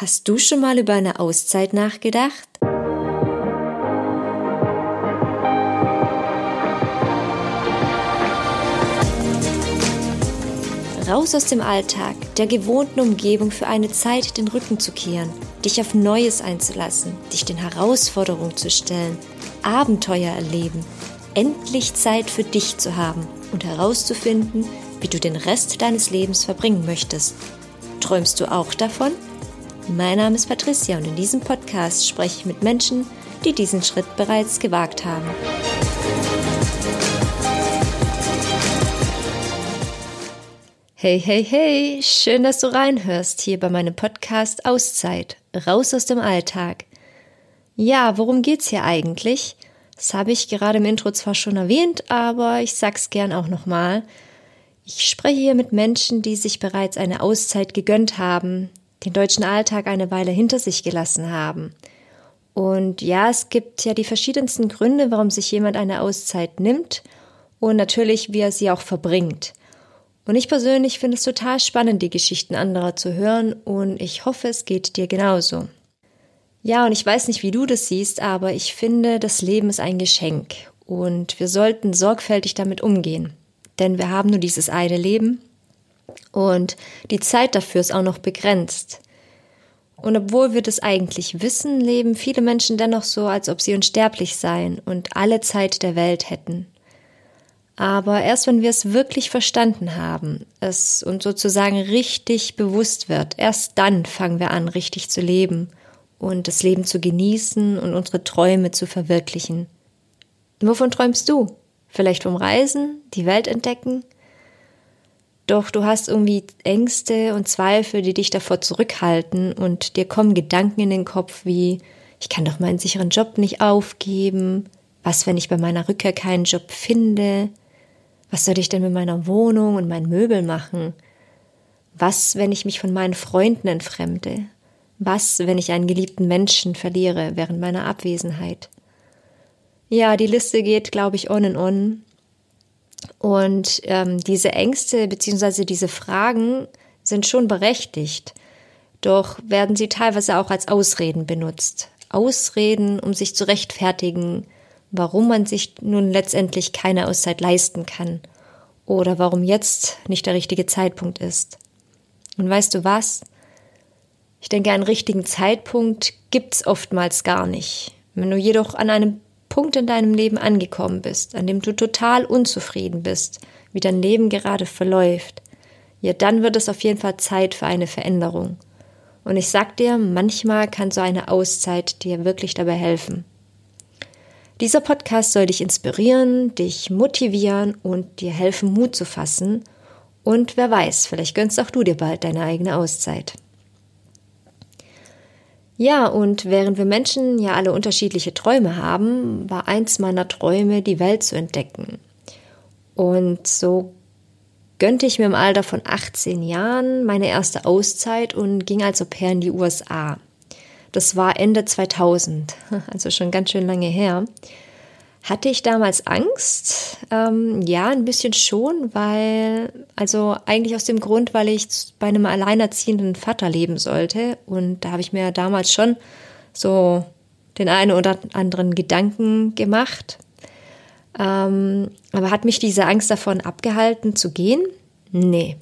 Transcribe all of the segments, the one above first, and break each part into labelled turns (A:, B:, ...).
A: Hast du schon mal über eine Auszeit nachgedacht? Raus aus dem Alltag, der gewohnten Umgebung für eine Zeit den Rücken zu kehren, dich auf Neues einzulassen, dich den Herausforderungen zu stellen, Abenteuer erleben, endlich Zeit für dich zu haben und herauszufinden, wie du den Rest deines Lebens verbringen möchtest. Träumst du auch davon? Mein Name ist Patricia und in diesem Podcast spreche ich mit Menschen, die diesen Schritt bereits gewagt haben. Hey, hey, hey, schön, dass du reinhörst hier bei meinem Podcast Auszeit, raus aus dem Alltag. Ja, worum geht's hier eigentlich? Das habe ich gerade im Intro zwar schon erwähnt, aber ich sag's gern auch nochmal. Ich spreche hier mit Menschen, die sich bereits eine Auszeit gegönnt haben, den deutschen Alltag eine Weile hinter sich gelassen haben. Und ja, es gibt ja die verschiedensten Gründe, warum sich jemand eine Auszeit nimmt und natürlich, wie er sie auch verbringt. Und ich persönlich finde es total spannend, die Geschichten anderer zu hören und ich hoffe, es geht dir genauso. Ja, und ich weiß nicht, wie du das siehst, aber ich finde, das Leben ist ein Geschenk und wir sollten sorgfältig damit umgehen. Denn wir haben nur dieses eine Leben und die Zeit dafür ist auch noch begrenzt. Und obwohl wir das eigentlich wissen, leben viele Menschen dennoch so, als ob sie unsterblich seien und alle Zeit der Welt hätten. Aber erst wenn wir es wirklich verstanden haben, es uns sozusagen richtig bewusst wird, erst dann fangen wir an, richtig zu leben und das Leben zu genießen und unsere Träume zu verwirklichen. Wovon träumst du? Vielleicht vom Reisen, die Welt entdecken? Doch du hast irgendwie Ängste und Zweifel, die dich davor zurückhalten und dir kommen Gedanken in den Kopf wie, ich kann doch meinen sicheren Job nicht aufgeben, was, wenn ich bei meiner Rückkehr keinen Job finde, was soll ich denn mit meiner Wohnung und meinen Möbeln machen? Was, wenn ich mich von meinen Freunden entfremde? Was, wenn ich einen geliebten Menschen verliere während meiner Abwesenheit? Ja, die Liste geht, glaube ich, on and on. Und ähm, diese Ängste bzw. diese Fragen sind schon berechtigt, doch werden sie teilweise auch als Ausreden benutzt. Ausreden, um sich zu rechtfertigen, warum man sich nun letztendlich keine Auszeit leisten kann oder warum jetzt nicht der richtige Zeitpunkt ist. Und weißt du was? Ich denke, einen richtigen Zeitpunkt gibt's oftmals gar nicht. Wenn du jedoch an einem Punkt in deinem Leben angekommen bist, an dem du total unzufrieden bist, wie dein Leben gerade verläuft, ja, dann wird es auf jeden Fall Zeit für eine Veränderung. Und ich sag dir, manchmal kann so eine Auszeit dir wirklich dabei helfen. Dieser Podcast soll dich inspirieren, dich motivieren und dir helfen, Mut zu fassen. Und wer weiß, vielleicht gönnst auch du dir bald deine eigene Auszeit. Ja, und während wir Menschen ja alle unterschiedliche Träume haben, war eins meiner Träume, die Welt zu entdecken. Und so gönnte ich mir im Alter von 18 Jahren meine erste Auszeit und ging als Au pair in die USA. Das war Ende 2000, also schon ganz schön lange her. Hatte ich damals Angst? Ähm, ja, ein bisschen schon, weil, also eigentlich aus dem Grund, weil ich bei einem alleinerziehenden Vater leben sollte. Und da habe ich mir damals schon so den einen oder anderen Gedanken gemacht. Ähm, aber hat mich diese Angst davon abgehalten zu gehen? Nee,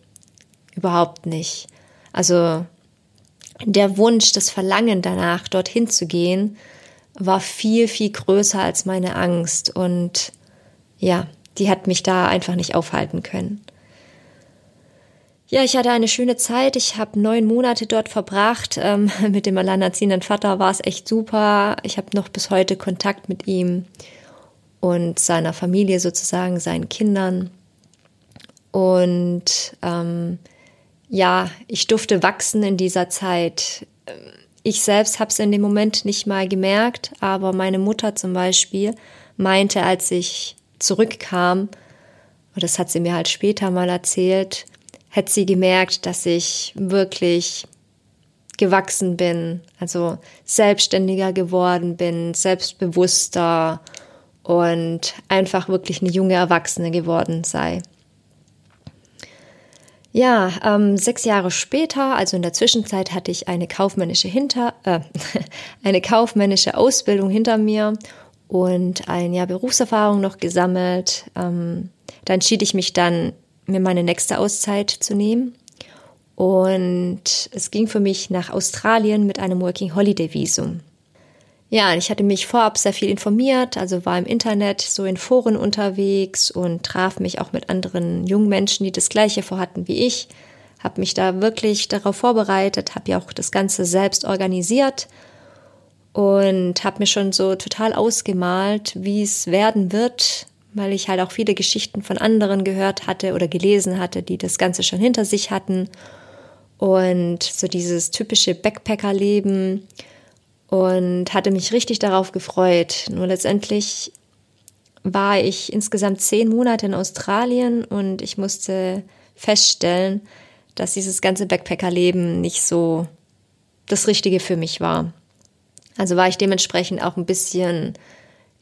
A: überhaupt nicht. Also der Wunsch, das Verlangen danach, dorthin zu gehen, war viel, viel größer als meine Angst. Und ja, die hat mich da einfach nicht aufhalten können. Ja, ich hatte eine schöne Zeit. Ich habe neun Monate dort verbracht. Ähm, mit dem alleinerziehenden Vater war es echt super. Ich habe noch bis heute Kontakt mit ihm und seiner Familie sozusagen, seinen Kindern. Und ähm, ja, ich durfte wachsen in dieser Zeit. Ich selbst habe es in dem Moment nicht mal gemerkt, aber meine Mutter zum Beispiel meinte, als ich zurückkam, und das hat sie mir halt später mal erzählt, hätte sie gemerkt, dass ich wirklich gewachsen bin, also selbstständiger geworden bin, selbstbewusster und einfach wirklich eine junge Erwachsene geworden sei. Ja, ähm, sechs Jahre später, also in der Zwischenzeit, hatte ich eine kaufmännische hinter, äh, eine kaufmännische Ausbildung hinter mir und ein Jahr Berufserfahrung noch gesammelt. Ähm, da entschied ich mich dann, mir meine nächste Auszeit zu nehmen. Und es ging für mich nach Australien mit einem Working Holiday Visum. Ja, ich hatte mich vorab sehr viel informiert, also war im Internet so in Foren unterwegs und traf mich auch mit anderen jungen Menschen, die das gleiche vorhatten wie ich, habe mich da wirklich darauf vorbereitet, habe ja auch das Ganze selbst organisiert und habe mir schon so total ausgemalt, wie es werden wird, weil ich halt auch viele Geschichten von anderen gehört hatte oder gelesen hatte, die das Ganze schon hinter sich hatten. Und so dieses typische Backpacker-Leben und hatte mich richtig darauf gefreut. Nur letztendlich war ich insgesamt zehn Monate in Australien und ich musste feststellen, dass dieses ganze Backpacker-Leben nicht so das Richtige für mich war. Also war ich dementsprechend auch ein bisschen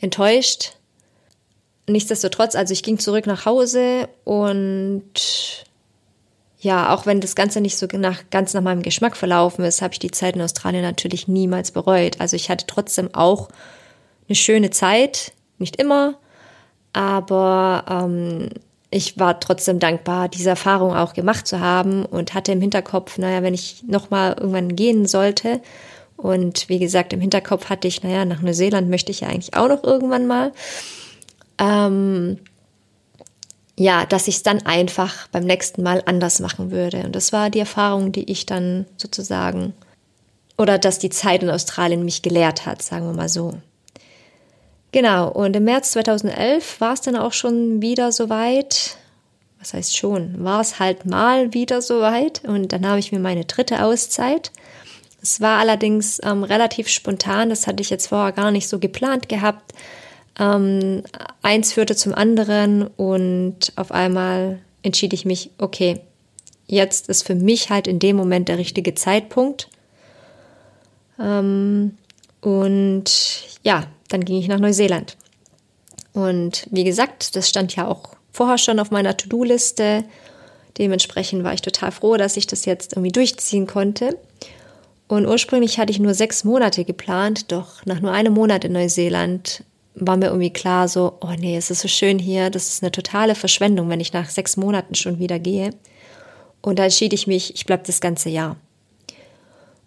A: enttäuscht. Nichtsdestotrotz, also ich ging zurück nach Hause und ja, auch wenn das Ganze nicht so nach, ganz nach meinem Geschmack verlaufen ist, habe ich die Zeit in Australien natürlich niemals bereut. Also ich hatte trotzdem auch eine schöne Zeit, nicht immer, aber ähm, ich war trotzdem dankbar, diese Erfahrung auch gemacht zu haben und hatte im Hinterkopf, naja, wenn ich nochmal irgendwann gehen sollte, und wie gesagt, im Hinterkopf hatte ich, naja, nach Neuseeland möchte ich ja eigentlich auch noch irgendwann mal. Ähm, ja, dass ich es dann einfach beim nächsten Mal anders machen würde. Und das war die Erfahrung, die ich dann sozusagen, oder dass die Zeit in Australien mich gelehrt hat, sagen wir mal so. Genau, und im März 2011 war es dann auch schon wieder soweit. Was heißt schon? War es halt mal wieder soweit. Und dann habe ich mir meine dritte Auszeit. Es war allerdings ähm, relativ spontan, das hatte ich jetzt vorher gar nicht so geplant gehabt. Ähm, eins führte zum anderen und auf einmal entschied ich mich, okay, jetzt ist für mich halt in dem Moment der richtige Zeitpunkt. Ähm, und ja, dann ging ich nach Neuseeland. Und wie gesagt, das stand ja auch vorher schon auf meiner To-Do-Liste. Dementsprechend war ich total froh, dass ich das jetzt irgendwie durchziehen konnte. Und ursprünglich hatte ich nur sechs Monate geplant, doch nach nur einem Monat in Neuseeland war mir irgendwie klar, so, oh nee, es ist so schön hier, das ist eine totale Verschwendung, wenn ich nach sechs Monaten schon wieder gehe. Und da entschied ich mich, ich bleibe das ganze Jahr.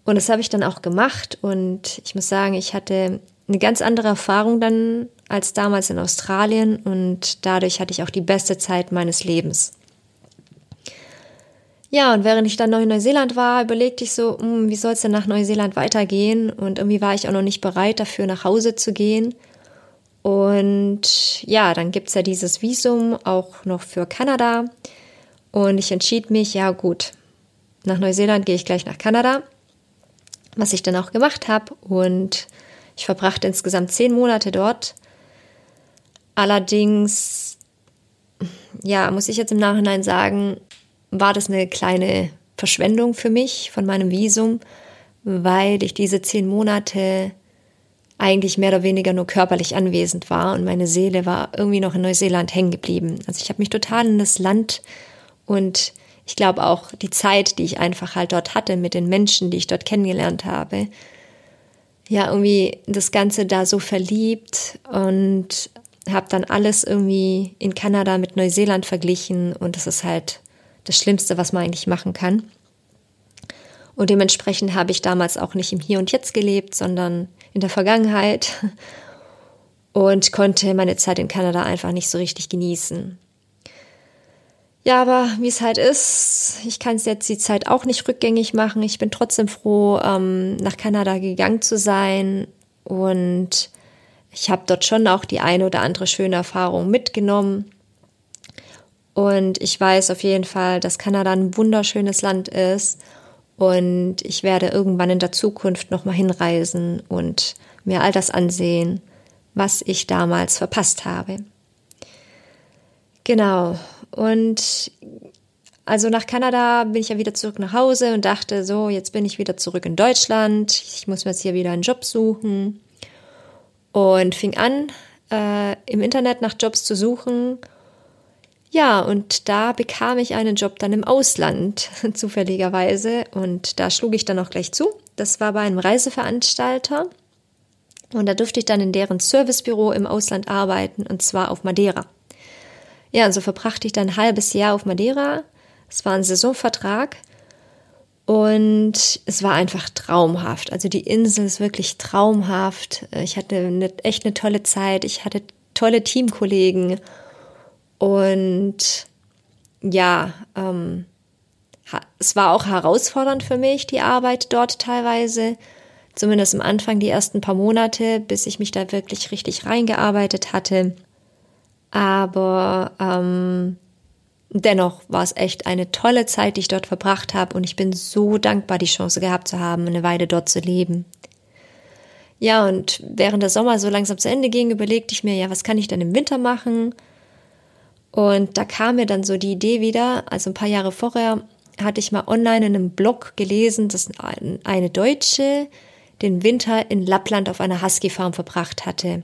A: Und das habe ich dann auch gemacht und ich muss sagen, ich hatte eine ganz andere Erfahrung dann als damals in Australien und dadurch hatte ich auch die beste Zeit meines Lebens. Ja, und während ich dann noch in Neuseeland war, überlegte ich so, hm, wie soll es denn nach Neuseeland weitergehen? Und irgendwie war ich auch noch nicht bereit dafür, nach Hause zu gehen. Und ja, dann gibt es ja dieses Visum auch noch für Kanada. Und ich entschied mich, ja gut, nach Neuseeland gehe ich gleich nach Kanada, was ich dann auch gemacht habe. Und ich verbrachte insgesamt zehn Monate dort. Allerdings, ja, muss ich jetzt im Nachhinein sagen, war das eine kleine Verschwendung für mich von meinem Visum, weil ich diese zehn Monate eigentlich mehr oder weniger nur körperlich anwesend war und meine Seele war irgendwie noch in Neuseeland hängen geblieben. Also ich habe mich total in das Land und ich glaube auch die Zeit, die ich einfach halt dort hatte mit den Menschen, die ich dort kennengelernt habe, ja irgendwie das Ganze da so verliebt und habe dann alles irgendwie in Kanada mit Neuseeland verglichen und das ist halt das Schlimmste, was man eigentlich machen kann. Und dementsprechend habe ich damals auch nicht im Hier und Jetzt gelebt, sondern in der Vergangenheit und konnte meine Zeit in Kanada einfach nicht so richtig genießen. Ja, aber wie es halt ist, ich kann es jetzt die Zeit auch nicht rückgängig machen. Ich bin trotzdem froh, ähm, nach Kanada gegangen zu sein und ich habe dort schon auch die eine oder andere schöne Erfahrung mitgenommen. Und ich weiß auf jeden Fall, dass Kanada ein wunderschönes Land ist und ich werde irgendwann in der Zukunft nochmal hinreisen und mir all das ansehen, was ich damals verpasst habe. Genau. Und also nach Kanada bin ich ja wieder zurück nach Hause und dachte, so, jetzt bin ich wieder zurück in Deutschland. Ich muss mir jetzt hier wieder einen Job suchen. Und fing an, äh, im Internet nach Jobs zu suchen Ja, und da bekam ich einen Job dann im Ausland, zufälligerweise. Und da schlug ich dann auch gleich zu. Das war bei einem Reiseveranstalter. Und da durfte ich dann in deren Servicebüro im Ausland arbeiten, und zwar auf Madeira. Ja, und so verbrachte ich dann ein halbes Jahr auf Madeira. Es war ein Saisonvertrag. Und es war einfach traumhaft. Also die Insel ist wirklich traumhaft. Ich hatte eine, echt eine tolle Zeit. Ich hatte tolle Teamkollegen. Und ja, ähm, es war auch herausfordernd für mich, die Arbeit dort teilweise. Zumindest am Anfang, die ersten paar Monate, bis ich mich da wirklich richtig reingearbeitet hatte. Aber ähm, dennoch war es echt eine tolle Zeit, die ich dort verbracht habe und ich bin so dankbar, die Chance gehabt zu haben, eine Weile dort zu leben. Ja, und während der Sommer so langsam zu Ende ging, überlegte ich mir, ja, was kann ich dann im Winter machen? Und da kam mir dann so die Idee wieder, also ein paar Jahre vorher hatte ich mal online in einem Blog gelesen, dass eine Deutsche den Winter in Lappland auf einer Husky-Farm verbracht hatte.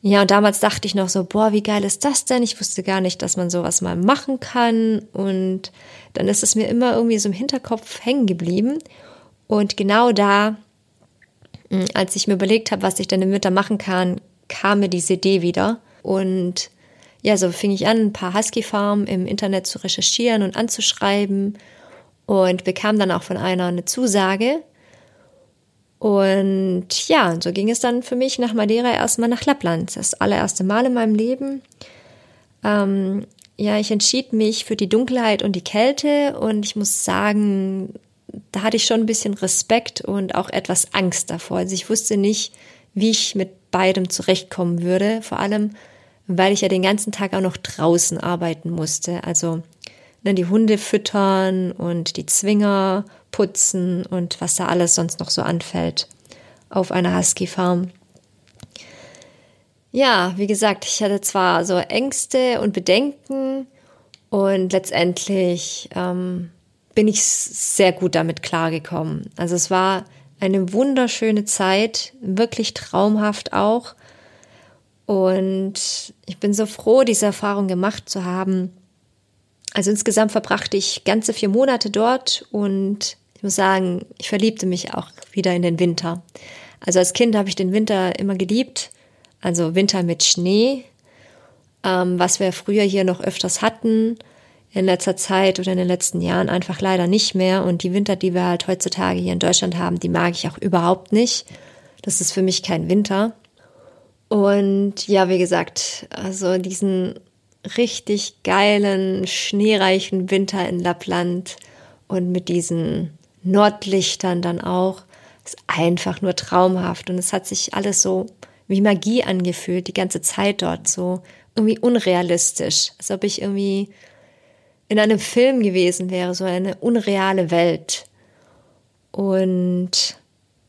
A: Ja, und damals dachte ich noch so, boah, wie geil ist das denn? Ich wusste gar nicht, dass man sowas mal machen kann. Und dann ist es mir immer irgendwie so im Hinterkopf hängen geblieben. Und genau da, hm, als ich mir überlegt habe, was ich denn im Winter machen kann, kam mir diese Idee wieder. Und ja, so fing ich an, ein paar Husky-Farmen im Internet zu recherchieren und anzuschreiben und bekam dann auch von einer eine Zusage, und ja, so ging es dann für mich nach Madeira erstmal nach Lappland. Das allererste Mal in meinem Leben. Ähm, ja, ich entschied mich für die Dunkelheit und die Kälte und ich muss sagen, da hatte ich schon ein bisschen Respekt und auch etwas Angst davor. Also ich wusste nicht, wie ich mit beidem zurechtkommen würde, vor allem, weil ich ja den ganzen Tag auch noch draußen arbeiten musste. Also ne, die Hunde füttern und die Zwinger putzen und was da alles sonst noch so anfällt auf einer Husky-Farm. Ja, wie gesagt, ich hatte zwar so Ängste und Bedenken und letztendlich ähm, bin ich sehr gut damit klargekommen. Also es war eine wunderschöne Zeit, wirklich traumhaft auch. Und ich bin so froh, diese Erfahrung gemacht zu haben. Also insgesamt verbrachte ich ganze vier Monate dort und ich muss sagen, ich verliebte mich auch wieder in den Winter. Also als Kind habe ich den Winter immer geliebt, also Winter mit Schnee, ähm, was wir früher hier noch öfters hatten. In letzter Zeit oder in den letzten Jahren einfach leider nicht mehr. Und die Winter, die wir halt heutzutage hier in Deutschland haben, die mag ich auch überhaupt nicht. Das ist für mich kein Winter. Und ja, wie gesagt, also diesen richtig geilen, schneereichen Winter in Lappland und mit diesen Nordlichtern dann auch. Ist einfach nur traumhaft und es hat sich alles so wie Magie angefühlt, die ganze Zeit dort so irgendwie unrealistisch, als ob ich irgendwie in einem Film gewesen wäre, so eine unreale Welt. Und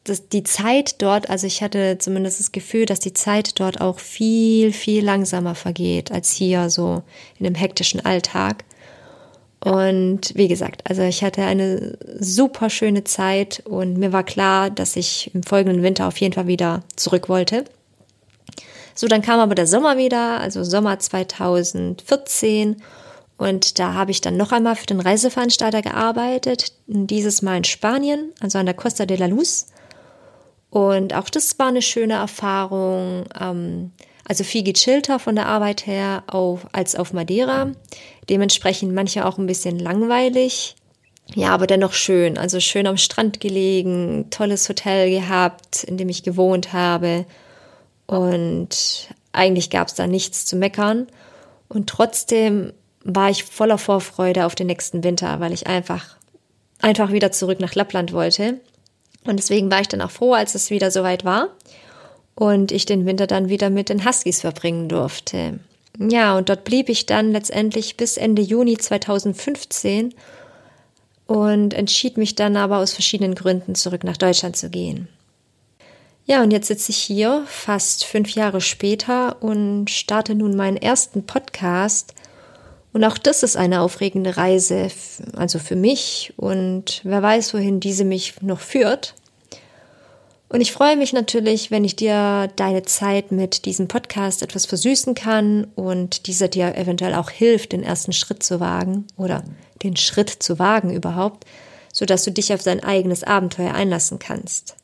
A: das, die Zeit dort, also ich hatte zumindest das Gefühl, dass die Zeit dort auch viel, viel langsamer vergeht als hier so in dem hektischen Alltag. Und wie gesagt, also ich hatte eine super schöne Zeit und mir war klar, dass ich im folgenden Winter auf jeden Fall wieder zurück wollte. So, dann kam aber der Sommer wieder, also Sommer 2014. Und da habe ich dann noch einmal für den Reiseveranstalter gearbeitet, dieses Mal in Spanien, also an der Costa de la Luz. Und auch das war eine schöne Erfahrung. Ähm, also viel gechillter von der Arbeit her auf, als auf Madeira. Dementsprechend manche auch ein bisschen langweilig. Ja, aber dennoch schön. Also schön am Strand gelegen, tolles Hotel gehabt, in dem ich gewohnt habe. Und eigentlich gab es da nichts zu meckern. Und trotzdem war ich voller Vorfreude auf den nächsten Winter, weil ich einfach, einfach wieder zurück nach Lappland wollte. Und deswegen war ich dann auch froh, als es wieder soweit war und ich den Winter dann wieder mit den Huskies verbringen durfte. Ja, und dort blieb ich dann letztendlich bis Ende Juni 2015 und entschied mich dann aber aus verschiedenen Gründen zurück nach Deutschland zu gehen. Ja, und jetzt sitze ich hier, fast fünf Jahre später, und starte nun meinen ersten Podcast. Und auch das ist eine aufregende Reise, also für mich. Und wer weiß, wohin diese mich noch führt. Und ich freue mich natürlich, wenn ich dir deine Zeit mit diesem Podcast etwas versüßen kann und dieser dir eventuell auch hilft, den ersten Schritt zu wagen oder den Schritt zu wagen überhaupt, sodass du dich auf dein eigenes Abenteuer einlassen kannst.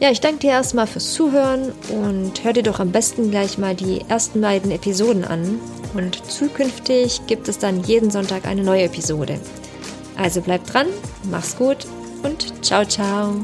A: Ja, ich danke dir erstmal fürs Zuhören und hör dir doch am besten gleich mal die ersten beiden Episoden an. Und zukünftig gibt es dann jeden Sonntag eine neue Episode. Also bleib dran, mach's gut und ciao, ciao.